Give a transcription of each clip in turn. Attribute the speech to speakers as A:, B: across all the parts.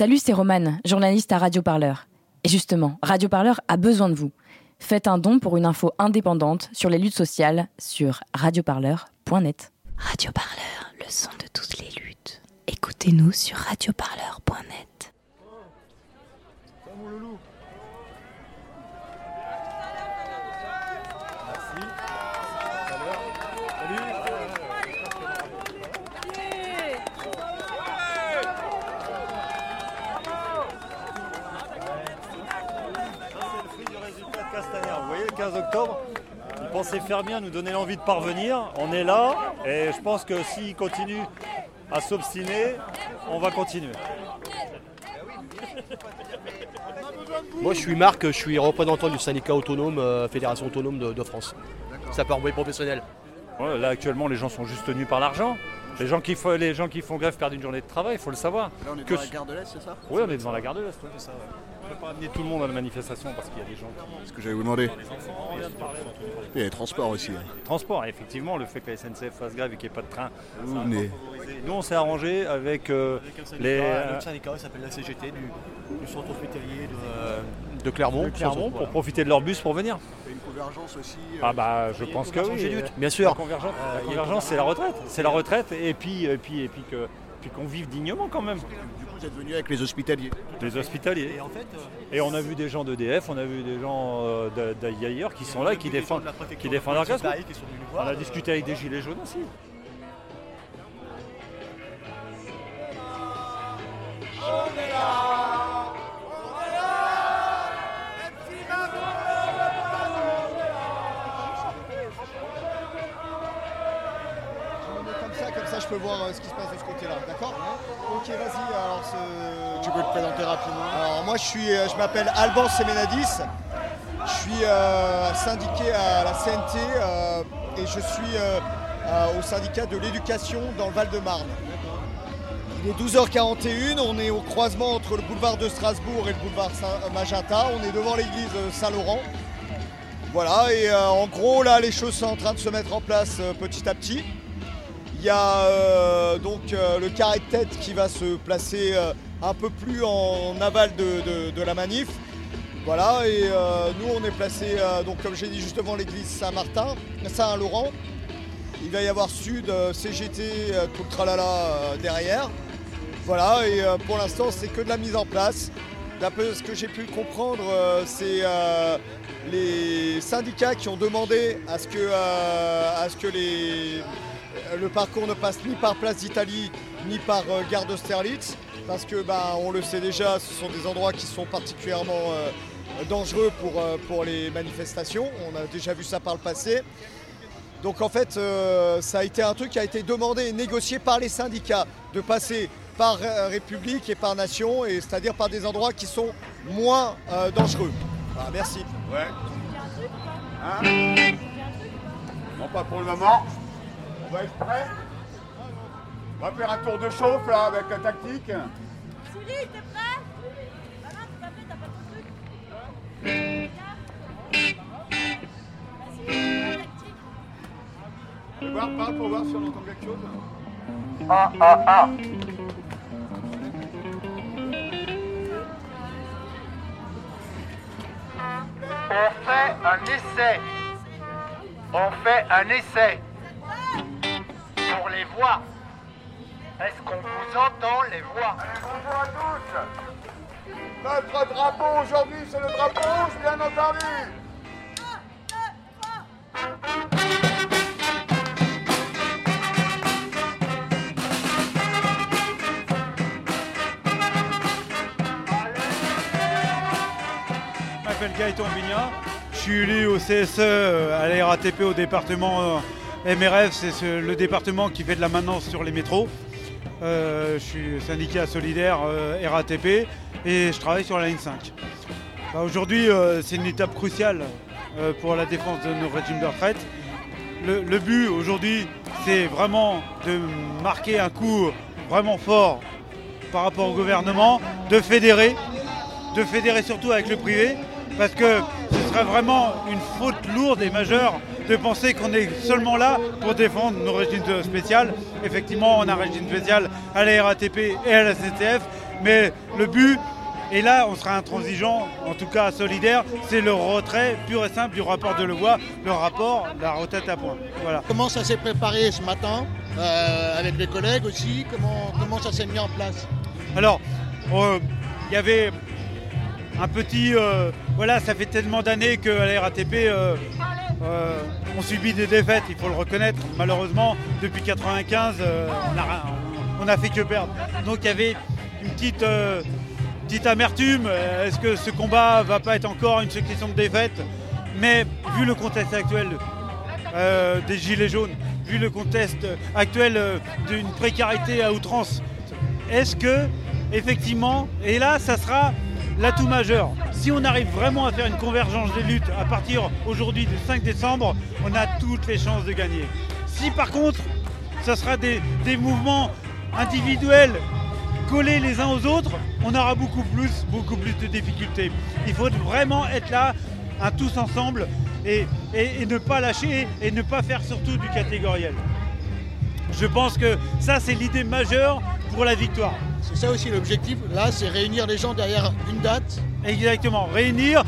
A: Salut, c'est Romane, journaliste à Radio Parleur. Et justement, Radio Parleur a besoin de vous. Faites un don pour une info indépendante sur les luttes sociales sur radioparleur.net.
B: Radio Parleur, le son de toutes les luttes. Écoutez-nous sur radioparleur.net.
C: Vous voyez, le 15 octobre, ils pensaient faire bien, nous donner l'envie de parvenir. On est là et je pense que s'ils continuent à s'obstiner, on va continuer.
D: Moi, je suis Marc, je suis représentant du syndicat autonome, euh, Fédération autonome de, de France. Ça part envoyer professionnel.
C: Ouais, là, actuellement, les gens sont juste tenus par l'argent. Les gens, qui font, les gens qui font grève perdent une journée de travail, il faut le savoir.
E: Là, on est
C: Que
E: dans la
C: ce-
E: gare de l'Est, c'est ça?
C: Oui, on est devant la gare de l'Est, ouais, peut pas amener tout le monde à la manifestation parce qu'il y a des gens qui...
E: Ce que j'allais vous demander. Il y a les transports aussi. hein.
C: Transport, effectivement, le fait que la SNCF fasse grève et qu'il n'y ait pas de train.
E: Vous
C: ça a
E: venez.
C: favorisé. Nous, on s'est arrangé avec euh, les,
D: Le syndicat s'appelle la CGT du, du centre hospitalier de, de Clermont.
C: de Clermont pour profiter de leur bus pour venir.
E: Il y a une convergence aussi. euh,
C: Ah bah, je pense que oui.
D: Bien sûr.
C: convergence,
D: Euh,
C: la convergence, c'est la retraite. C'est la retraite et puis, et puis, et puis que puis qu'on vive dignement quand même.
E: Du vous êtes venu avec les hospitaliers.
C: Les hospitaliers.
D: Et en fait, euh,
C: Et on a vu des gens d'EDF, on a vu des gens euh, d'ailleurs qui sont là, qui défendent, qui défendent leur On a discuté avec des gilets jaunes aussi.
F: Peux voir euh, ce qui se passe de ce côté-là, d'accord Ok, vas-y, alors ce- tu peux te présenter rapidement. Alors moi je suis, euh, je m'appelle Alban Semenadis, je suis euh, syndiqué à la CNT euh, et je suis au syndicat de l'éducation dans le Val-de-Marne. Il est 12h41, on est au croisement entre le boulevard de Strasbourg et le boulevard Saint- Magenta, on est devant l'église Saint-Laurent. Voilà, et en gros là les choses sont en train de se mettre en place petit à petit. Il y a euh, donc euh, le carré de tête qui va se placer euh, un peu plus en aval de, la manif. Voilà, et nous on est placé, donc comme j'ai dit juste devant l'église Saint-Martin, Saint-Laurent. Il va y avoir Sud, CGT, tout tralala derrière. Voilà, et pour l'instant c'est que de la mise en place. D'après ce que j'ai pu comprendre, c'est les syndicats qui ont demandé à ce que, les, le parcours ne passe ni par Place d'Italie ni par euh, Gare d'Austerlitz parce que bah, on le sait déjà, ce sont des endroits qui sont particulièrement euh, dangereux pour, euh, pour les manifestations. On a déjà vu ça par le passé. Donc en fait, euh, ça a été un truc qui a été demandé et négocié par les syndicats de passer par République et par Nation, et c'est-à-dire par des endroits qui sont moins euh, dangereux. Voilà, merci.
G: Ouais. Hein? Non, pas pour le moment. On va être prêt. On va faire un tour de chauffe là avec la tactique.
H: Julie, t'es prêt? Bah non, t'es pas prêt, t'as pas ton truc? Vas-y, tactique.
G: On va voir, parle pour voir si on entend quelque chose.
I: On fait un essai. On fait un essai. Les voix. Est-ce qu'on vous entend les voix
G: Bonjour à tous. Notre drapeau aujourd'hui, c'est le drapeau rouge, bien entendu.
J: Je m'appelle Gaëtan Bignat. Je suis élu au CSE à la RATP au département MRF, c'est ce- le département qui fait de la maintenance sur les métros. Euh, je suis syndicat solidaire euh, RATP et je travaille sur la ligne 5. Bah, Aujourd'hui, euh, c'est une étape cruciale pour la défense de nos régimes de retraite. Le, le but aujourd'hui, c'est vraiment de marquer un coup vraiment fort par rapport au gouvernement, de fédérer, de fédérer surtout avec le privé, parce que ce serait vraiment une faute lourde et majeure de penser qu'on est seulement là pour défendre nos régimes spéciales. Effectivement, on a un régime spécial à la RATP et à la CTF, Mais le but, et là on sera intransigeant, en tout cas solidaire, c'est le retrait pur et simple du rapport de Levoix, le rapport, la retraite à point. Voilà.
E: Comment ça s'est préparé ce matin euh, avec les collègues aussi? Comment, comment ça s'est mis en place?
J: Alors, euh, il y avait un petit. euh, voilà, ça fait tellement d'années qu'à la RATP, euh, euh, on subit des défaites, il faut le reconnaître. Malheureusement, depuis 95, euh, on, a, rien- on a fait que perdre. Donc il y avait une petite, euh, amertume. Euh, Est-ce que ce combat va pas être encore une succession de défaites Mais vu le contexte actuel des Gilets jaunes, vu le contexte actuel d'une précarité à outrance, est-ce que, effectivement, et là, ça sera l'atout majeur. Si on arrive vraiment à faire une convergence des luttes à partir aujourd'hui du 5 décembre, on a toutes les chances de gagner. Si par contre, ça sera des, des mouvements individuels collés les uns aux autres, on aura beaucoup plus, beaucoup plus de difficultés. Il faut vraiment être là, tous ensemble, et- et ne pas lâcher et ne pas faire surtout du catégoriel. Je pense que ça, c'est l'idée majeure pour la victoire.
E: C'est ça aussi l'objectif, là, c'est réunir les gens derrière une date.
J: Exactement, réunir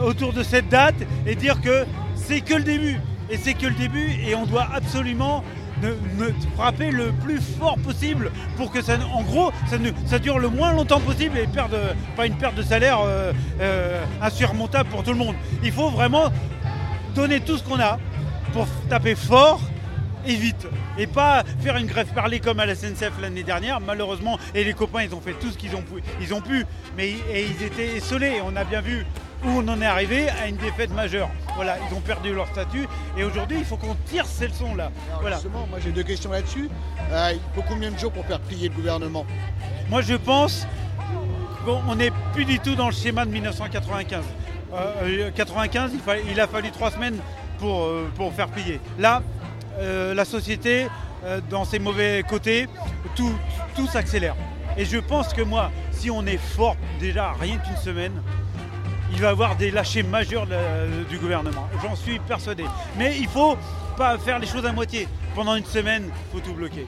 J: autour de cette date et dire que c'est que le début. Et c'est que le début et on doit absolument ne, frapper le plus fort possible pour que ça, en gros, ça, dure le moins longtemps possible et pas une perte de salaire euh, euh, insurmontable pour tout le monde. Il faut vraiment donner tout ce qu'on a pour taper fort et vite. Et pas faire une grève parlée comme à la SNCF l'année dernière, malheureusement. Et les copains, ils ont fait tout ce qu'ils ont pu. Ils ont pu, mais et ils étaient essolés. On a bien vu où on en est arrivé à une défaite majeure. Voilà, ils ont perdu leur statut. Et aujourd'hui, il faut qu'on tire ces leçons-là. Voilà.
E: Justement, moi j'ai deux questions là-dessus. Euh, il faut combien de jours pour faire plier le gouvernement?
J: Moi, je pense qu'on n'est plus du tout dans le schéma de 1995. Euh, euh, 95, il, fa- il a fallu trois semaines pour, euh, pour faire plier. Là, euh, la société, euh, dans ses mauvais côtés, tout, s'accélère. Et je pense que moi, si on est fort déjà rien qu'une semaine, il va y avoir des lâchers majeurs du gouvernement. J'en suis persuadé. Mais il faut pas faire les choses à moitié. Pendant une semaine, il faut tout bloquer.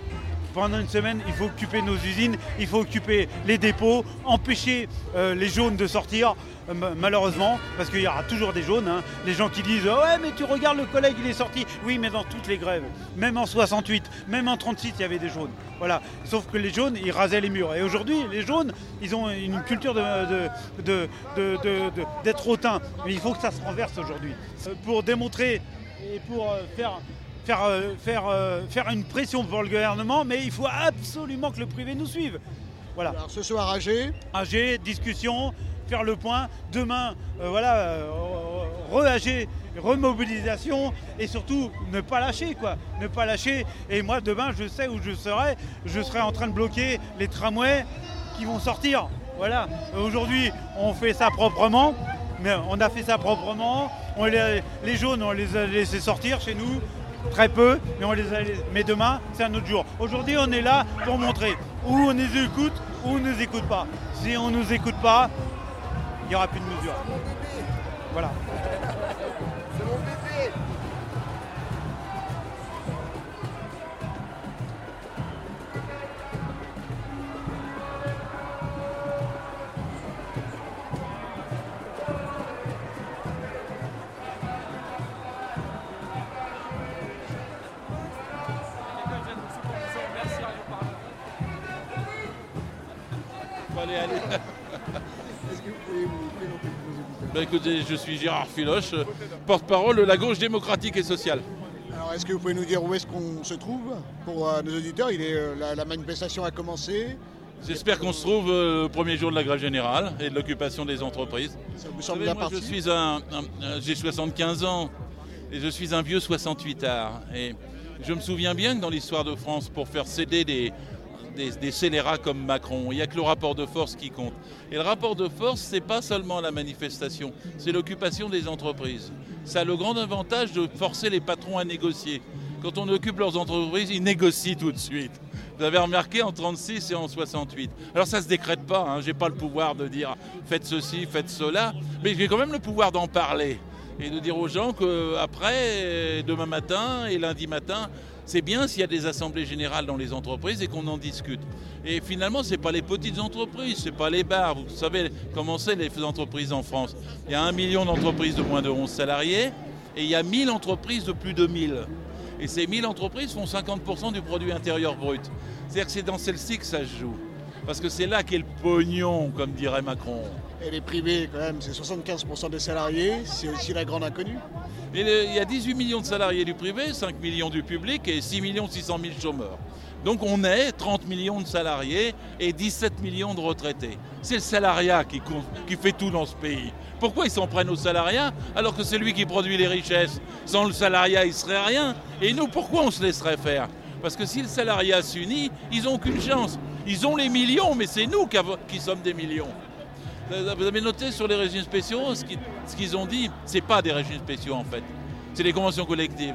J: Pendant une semaine, il faut occuper nos usines, il faut occuper les dépôts, empêcher euh, les jaunes de sortir, malheureusement, parce qu'il y aura toujours des jaunes. hein. Les gens qui disent Ouais, mais tu regardes le collègue, il est sorti. Oui, mais dans toutes les grèves, même en 68, même en 36, il y avait des jaunes. Voilà. Sauf que les jaunes, ils rasaient les murs. Et aujourd'hui, les jaunes, ils ont une culture de, de- d'être hautain. Mais il faut que ça se renverse aujourd'hui. Euh, Pour démontrer et pour faire faire, euh, faire, euh, faire une pression pour le gouvernement, mais il faut absolument que le privé nous suive. Voilà.
E: Alors ce soir AG,
J: AG, discussion, faire le point. Demain, euh, voilà, euh, re-AG, remobilisation et surtout ne pas lâcher quoi. Ne pas lâcher. Et moi demain, je sais où je serai. Je serai en train de bloquer les tramways qui vont sortir. Voilà. Aujourd'hui, on fait ça proprement. Mais on a fait ça proprement. On les, les jaunes, on les a laissés sortir chez nous. Très peu, mais, on les a, mais demain, c'est un autre jour. Aujourd'hui, on est là pour montrer où on nous écoute, où on ne nous écoute pas. Si on ne nous écoute pas, il n'y aura plus de mesures. Voilà.
K: Allez, allez. Bah, écoutez, je suis Gérard Filoche, euh, porte-parole de la gauche démocratique et sociale.
E: Alors est-ce que vous pouvez nous dire où est-ce qu'on se trouve pour euh, nos auditeurs? Il est, euh, la, la manifestation a commencé.
K: J'espère qu'on se trouve euh, le premier jour de la grève générale et de l'occupation des entreprises.
E: Ça vous
K: savez, moi, je suis un- j'ai 75 ans et je suis un vieux 68 art. Et je me souviens bien que dans l'histoire de France, pour faire céder des, des, scélérats comme Macron, il n'y a que le rapport de force qui compte. Et le rapport de force, c'est pas seulement la manifestation, c'est l'occupation des entreprises. Ça a le grand avantage de forcer les patrons à négocier. Quand on occupe leurs entreprises, ils négocient tout de suite. Vous avez remarqué en 36 et en 68. Alors ça se décrète pas, hein. j'ai pas le pouvoir de dire faites ceci, faites cela, mais j'ai quand même le pouvoir d'en parler et de dire aux gens qu'après, demain matin et lundi matin, C'est bien s'il y a des assemblées générales dans les entreprises et qu'on en discute. Et finalement, ce n'est pas les petites entreprises, ce n'est pas les bars. Vous savez comment c'est les entreprises en France. Il y a un million d'entreprises de moins de 11 salariés et il y a 1000 entreprises de plus de 1000. Et ces 1000 entreprises font 50% du produit intérieur brut. C'est-à-dire que c'est dans celle-ci que ça se joue. Parce que c'est là qu'est le pognon, comme dirait Macron.
E: Et les privés, quand même, c'est 75% des salariés, c'est aussi la grande inconnue.
K: Il y a 18 millions de salariés du privé, 5 millions du public et 6 millions 600 000 chômeurs. Donc on est 30 millions de salariés et 17 millions de retraités. C'est le salariat qui, fait tout dans ce pays. Pourquoi ils s'en prennent au salariat alors que c'est lui qui produit les richesses? Sans le salariat, il ne serait rien. Et nous, pourquoi on se laisserait faire? Parce que si le salariat s'unit, ils n'ont aucune chance. Ils ont les millions, mais c'est nous qui sommes des millions. Vous avez noté sur les régimes spéciaux, ce qu'ils ce ont dit, c'est pas des régimes spéciaux en fait. C'est des conventions collectives.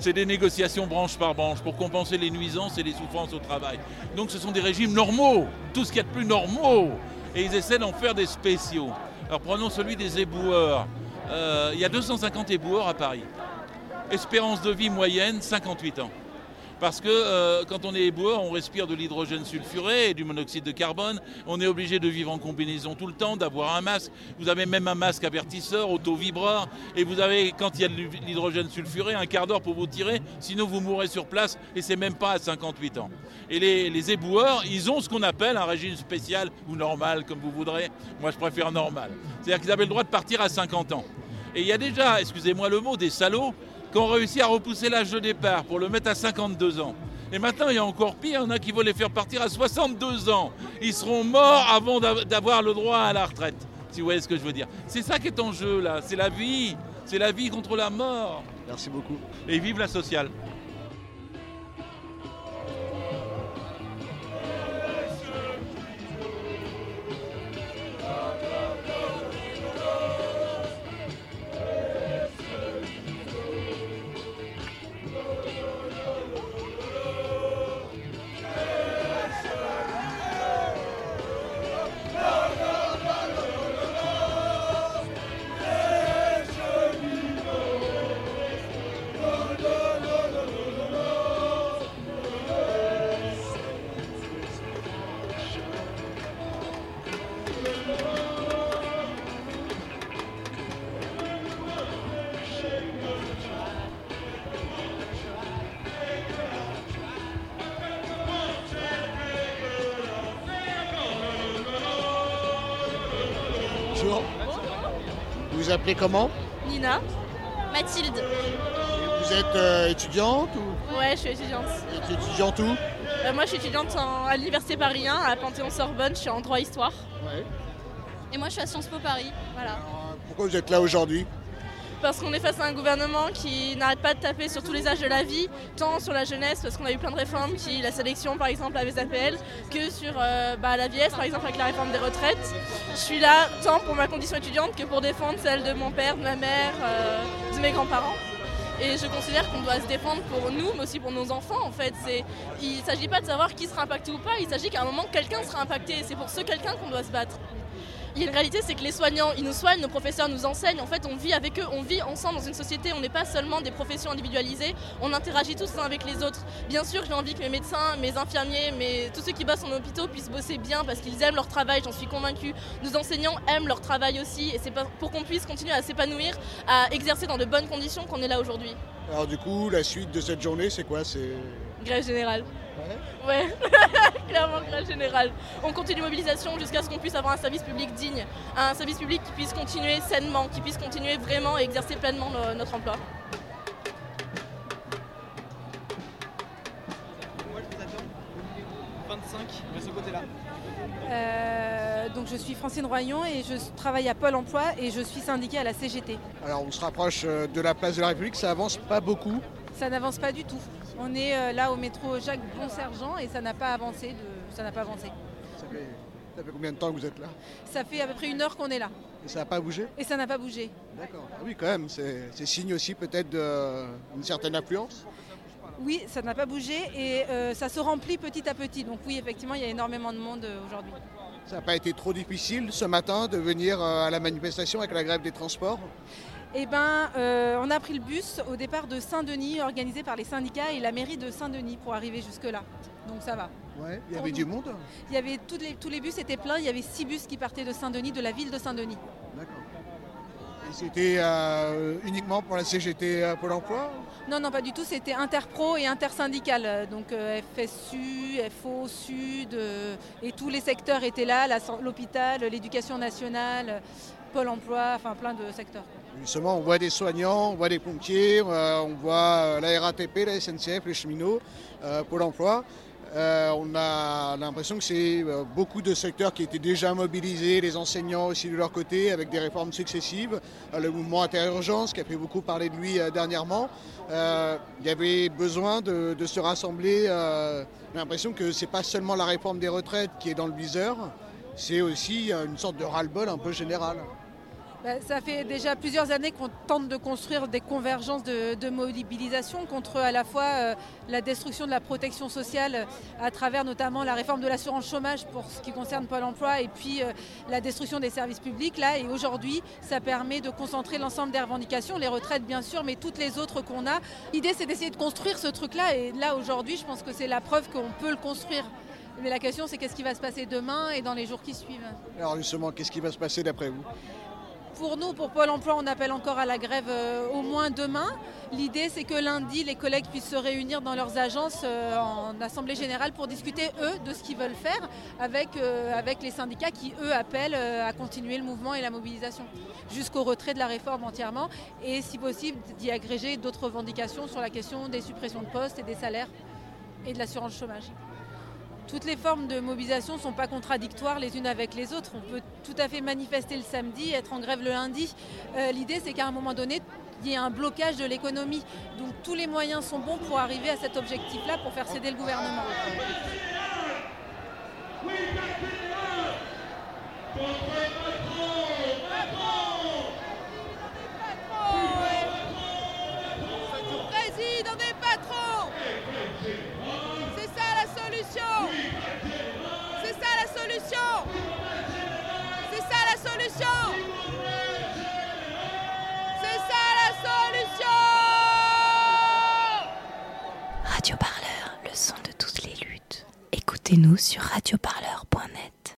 K: C'est des négociations branche par branche pour compenser les nuisances et les souffrances au travail. Donc ce sont des régimes normaux, tout ce qu'il y a de plus normaux. Et ils essaient d'en faire des spéciaux. Alors prenons celui des éboueurs. Euh, il y a 250 éboueurs à Paris. Espérance de vie moyenne, 58 ans. Parce que euh, quand on est éboueur, on respire de l'hydrogène sulfuré et du monoxyde de carbone. On est obligé de vivre en combinaison tout le temps, d'avoir un masque. Vous avez même un masque avertisseur, auto-vibreur. Et vous avez, quand il y a de l'hydrogène sulfuré, un quart d'heure pour vous tirer. Sinon, vous mourrez sur place et c'est même pas à 58 ans. Et les, les éboueurs, ils ont ce qu'on appelle un régime spécial ou normal, comme vous voudrez. Moi, je préfère normal. C'est-à-dire qu'ils avaient le droit de partir à 50 ans. Et il y a déjà, excusez-moi le mot, des salauds qui ont réussi à repousser l'âge de départ pour le mettre à 52 ans. Et maintenant, il y a encore pire, il y en a qui veulent les faire partir à 62 ans. Ils seront morts avant d'av- d'avoir le droit à la retraite, si vous voyez ce que je veux dire. C'est ça qui est en jeu, là. C'est la vie. C'est la vie contre la mort.
E: Merci beaucoup.
K: Et vive la sociale.
E: Vous vous appelez comment
L: Nina. Mathilde.
E: Vous êtes euh, étudiante ou
L: Ouais, je suis étudiante.
E: tu es étudiante où
L: Euh, moi, je suis étudiante en- à l'Université Paris 1, à Panthéon-Sorbonne. Je suis en droit histoire.
E: Ouais.
L: Et moi, je suis à Sciences Po Paris. Voilà.
E: Pourquoi vous êtes là aujourd'hui
L: Parce qu'on est face à un gouvernement qui n'arrête pas de taper sur tous les âges de la vie, tant sur la jeunesse, parce qu'on a eu plein de réformes, qui la sélection par exemple avec les que sur euh, bah, la vieillesse par exemple avec la réforme des retraites. Je suis là tant pour ma condition étudiante que pour défendre celle de mon père, de ma mère, euh, de mes grands-parents. Et je considère qu'on doit se défendre pour nous, mais aussi pour nos enfants. En fait, il ne s'agit pas de savoir qui sera impacté ou pas. Il s'agit qu'à un moment quelqu'un sera impacté. Et c'est pour ce quelqu'un qu'on doit se battre. Il réalité, c'est que les soignants, ils nous soignent, nos professeurs nous enseignent. En fait, on vit avec eux, on vit ensemble dans une société. On n'est pas seulement des professions individualisées, on interagit tous les uns avec les autres. Bien sûr, j'ai envie que mes médecins, mes infirmiers, mes... tous ceux qui bossent en hôpitaux puissent bosser bien parce qu'ils aiment leur travail, j'en suis convaincue. Nos enseignants aiment leur travail aussi et c'est pour qu'on puisse continuer à s'épanouir, à exercer dans de bonnes conditions qu'on est là aujourd'hui.
E: Alors du coup, la suite de cette journée, c'est quoi?
L: Grève générale. Ouais, clairement grève générale. On continue mobilisation jusqu'à ce qu'on puisse avoir un service public digne, un service public qui puisse continuer sainement, qui puisse continuer vraiment et exercer pleinement no- notre emploi.
M: Euh, donc je suis Francine Royon et je travaille à Pôle Emploi et je suis syndiquée à la CGT.
E: Alors on se rapproche euh, de la place de la République, ça avance pas beaucoup.
M: Ça n'avance pas du tout. On est euh, là au métro Jacques Bon-Sergent et ça n'a pas avancé. De... Ça n'a pas avancé.
E: Ça fait, ça fait combien de temps que vous êtes là?
M: Ça fait à peu près une heure qu'on est là
E: Et ça n'a pas bougé?
M: Et ça n'a pas bougé.
E: D'accord. Ah oui, quand même, c'est signe aussi peut-être d'une certaine affluence.
M: Oui, ça n'a pas bougé et euh, ça se remplit petit à petit. Donc oui, effectivement, il y a énormément de monde euh, aujourd'hui.
E: Ça n'a pas été trop difficile ce matin de venir euh, à la manifestation avec la grève des transports?
M: Eh ben, euh, on a pris le bus au départ de Saint-Denis, organisé par les syndicats et la mairie de Saint-Denis pour arriver jusque-là. Donc ça va.
E: Ouais, il y avait
M: nous.
E: du monde
M: Il y avait toutes les- tous les bus étaient pleins. Il y avait six bus qui partaient de Saint-Denis, de la ville de Saint-Denis.
E: D'accord. Et c'était euh, uniquement pour la CGT euh, Pôle emploi
M: Non, non, pas du tout. C'était interpro et intersyndical. Donc FSU, FO, Sud, et tous les secteurs étaient là. L'hôpital, l'éducation nationale, Pôle emploi, enfin plein de secteurs.
E: Justement, on voit des soignants, on voit des pompiers, euh, on voit euh, la RATP, la SNCF, les cheminots, euh, Pôle emploi. On a l'impression que c'est beaucoup de secteurs qui étaient déjà mobilisés, les enseignants aussi de leur côté, avec des réformes successives. Le mouvement interurgence qui a fait beaucoup parler de lui dernièrement. Il y avait besoin de, se rassembler. J'ai l'impression que c'est pas seulement la réforme des retraites qui est dans le viseur, c'est aussi une sorte de ras-le-bol un peu général.
M: Bah, ça fait déjà plusieurs années qu'on tente de construire des convergences de, mobilisation contre à la fois euh, la destruction de la protection sociale euh, à travers notamment la réforme de l'assurance chômage pour ce qui concerne Pôle emploi et puis euh, la destruction des services publics. Là, et aujourd'hui, ça permet de concentrer l'ensemble des revendications, les retraites bien sûr, mais toutes les autres qu'on a. L'idée, c'est d'essayer de construire ce truc-là et là, aujourd'hui, je pense que c'est la preuve qu'on peut le construire. Mais la question, c'est qu'est-ce qui va se passer demain et dans les jours qui suivent?
E: Alors justement, qu'est-ce qui va se passer d'après vous?
M: Pour nous, pour Pôle emploi, on appelle encore à la grève euh, au moins demain. L'idée, c'est que lundi, les collègues puissent se réunir dans leurs agences euh, en assemblée générale pour discuter, eux, de ce qu'ils veulent faire avec, euh, les syndicats qui, eux, appellent à continuer le mouvement et la mobilisation jusqu'au retrait de la réforme entièrement et, si possible, d'y agréger d'autres revendications sur la question des suppressions de postes et des salaires et de l'assurance chômage toutes les formes de mobilisation ne sont pas contradictoires les unes avec les autres. On peut tout à fait manifester le samedi, être en grève le lundi. Euh, L'idée, c'est qu'à un moment donné, il y ait un blocage de l'économie. Donc tous les moyens sont bons pour arriver à cet objectif-là, pour faire céder le gouvernement.
B: Écoutez-nous sur radioparleur.net.